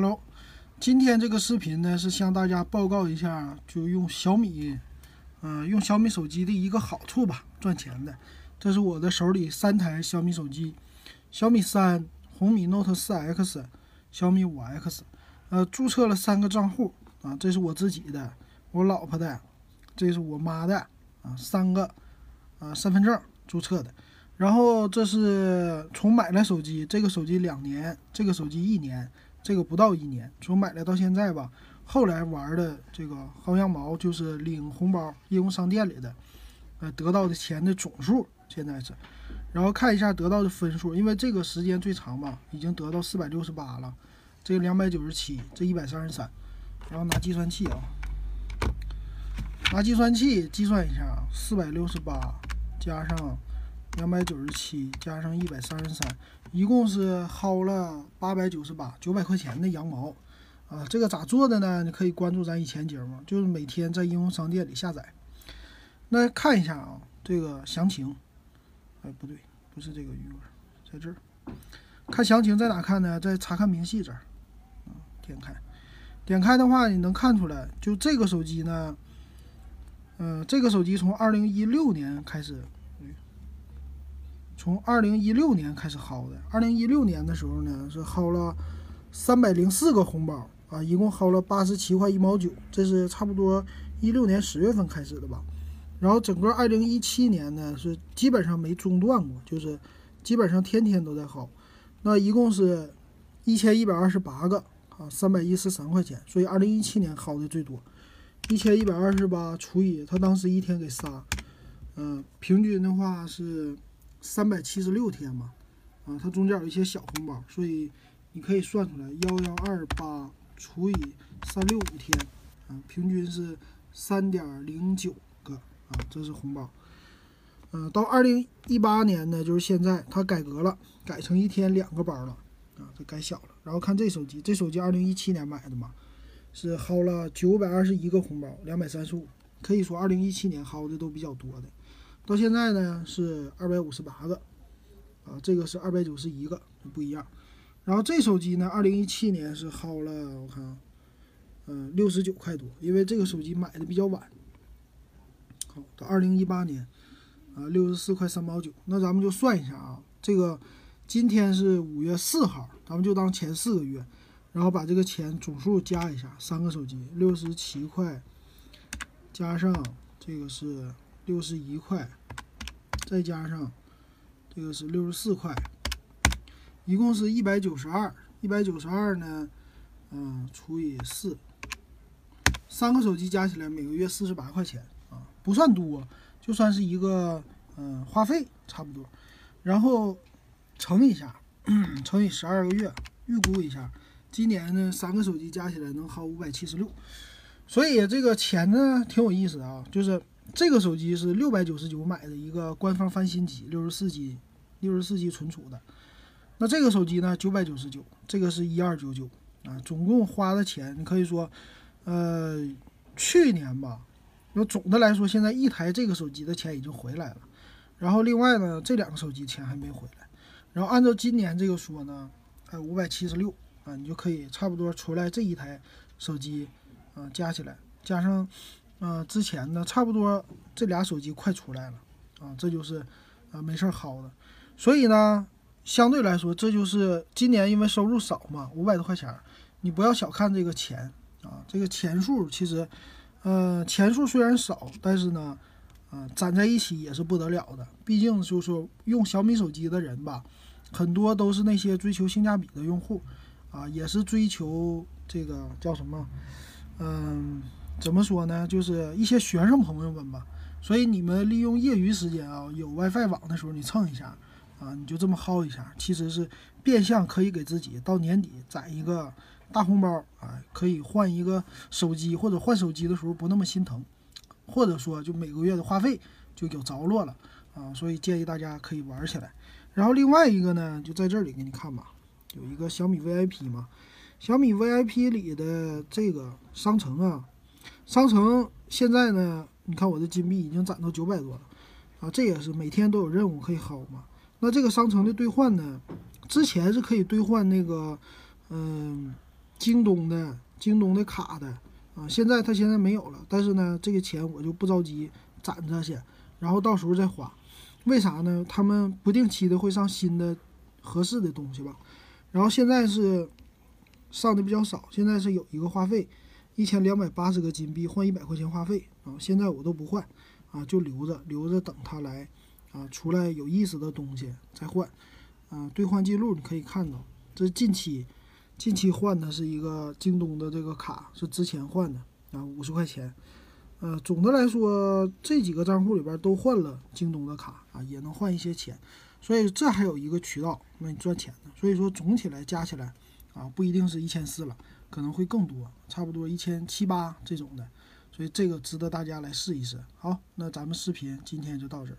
Hello，今天这个视频呢是向大家报告一下，就用小米，嗯、用小米手机的一个好处吧，赚钱的。这是我的手里三台小米手机，小米三、红米 Note 4 X、小米五 X，呃，注册了三个账户啊，这是我自己的，我老婆的，这是我妈的啊，三个啊身份证注册的。然后这是从买了手机，这个手机两年，这个手机一年。这个不到一年，从买来到现在吧，后来玩的这个薅羊毛就是领红包，应用商店里的，呃，得到的钱的总数现在是，然后看一下得到的分数，因为这个时间最长嘛，已经得到四百六十八了，这个两百九十七，这一百三十三，然后拿计算器啊，拿计算器计算一下，四百六十八加上两百九十七加上一百三十三。一共是薅了八百九十八，九百块钱的羊毛，啊，这个咋做的呢？你可以关注咱以前节目，就是每天在应用商店里下载。那看一下啊，这个详情，哎，不对，不是这个余额，在这儿。看详情在哪看呢？在查看明细这儿，啊，点开，点开的话，你能看出来，就这个手机呢，嗯、这个手机从二零一六年开始。从二零一六年开始薅的，二零一六年的时候呢是薅了三百零四个红包啊，一共薅了八十七块一毛九，这是差不多一六年十月份开始的吧。然后整个二零一七年呢是基本上没中断过，就是基本上天天都在薅。那一共是一千一百二十八个啊，三百一十三块钱，所以二零一七年薅的最多。一千一百二十八除以他当时一天给仨，嗯、平均的话是。三百七十六天嘛，啊，它中间有一些小红包，所以你可以算出来，幺幺二八除以三六五天，啊，平均是三点零九个啊，这是红包。嗯、到二零一八年呢，就是现在它改革了，改成一天两个包了，啊，这改小了。然后看这手机，这手机二零一七年买的嘛，是薅了九百二十一个红包，两百三十五，可以说二零一七年薅的都比较多的。到现在呢是二百五十八个，啊，这个是二百九十一个，不一样。然后这手机呢，二零一七年是薅了，我看啊，嗯，六十九块多，因为这个手机买的比较晚。好，到二零一八年，啊，六十四块三毛九。那咱们就算一下啊，这个今天是五月四号，咱们就当前四个月，然后把这个钱总数加一下，三个手机六十七块，加上这个是六十一块。再加上这个是六十四块，一共是一百九十二。一百九十二呢，嗯，除以四，三个手机加起来每个月四十八块钱啊，不算多，就算是一个嗯话费差不多。然后乘一下，乘以十二个月，预估一下，今年呢三个手机加起来能薅五百七十六。所以这个钱呢挺有意思啊，就是。这个手机是六百九十九买的一个官方翻新机，六十四 G，六十四 G 存储的。那这个手机呢，九百九十九，这个是一二九九啊，总共花的钱，你可以说，呃，去年吧，那总的来说，现在一台这个手机的钱已经回来了。然后另外呢，这两个手机钱还没回来。然后按照今年这个说呢，哎，五百七十六啊，你就可以差不多出来这一台手机啊，加起来加上。啊、呃，之前呢，差不多这俩手机快出来了，啊，这就是，啊，没事儿薅的，所以呢，相对来说，这就是今年因为收入少嘛，五百多块钱，你不要小看这个钱啊，这个钱数其实，呃，钱数虽然少，但是呢，啊，攒在一起也是不得了的，毕竟就是说用小米手机的人吧，很多都是那些追求性价比的用户，啊，也是追求这个叫什么，嗯。怎么说呢？就是一些学生朋友们吧，所以你们利用业余时间啊，有 WiFi 网的时候，你蹭一下，啊，你就这么薅一下，其实是变相可以给自己到年底攒一个大红包啊，可以换一个手机，或者换手机的时候不那么心疼，或者说就每个月的话费就有着落了啊，所以建议大家可以玩起来。然后另外一个呢，就在这里给你看吧，有一个小米 VIP 嘛，小米 VIP 里的这个商城啊。商城现在呢，你看我的金币已经攒到九百多了，啊，这也是每天都有任务可以薅嘛。那这个商城的兑换呢，之前是可以兑换那个，嗯，京东的京东的卡的啊，现在它现在没有了，但是呢，这个钱我就不着急攒着先，然后到时候再花。为啥呢？他们不定期的会上新的合适的东西吧。然后现在是上的比较少，现在是有一个话费，一千两百八十个金币换一百块钱话费啊。现在我都不换啊，就留着留着等他来啊，出来有意思的东西再换啊。兑换记录你可以看到，这近期近期换的是一个京东的这个卡，是之前换的啊，五十块钱。呃，总的来说，这几个账户里边都换了京东的卡啊，也能换一些钱，所以这还有一个渠道让你赚钱的。所以说总体来加起来啊，不一定是一千四了，可能会更多，差不多一千七八这种的。所以这个值得大家来试一试。好，那咱们视频今天就到这儿。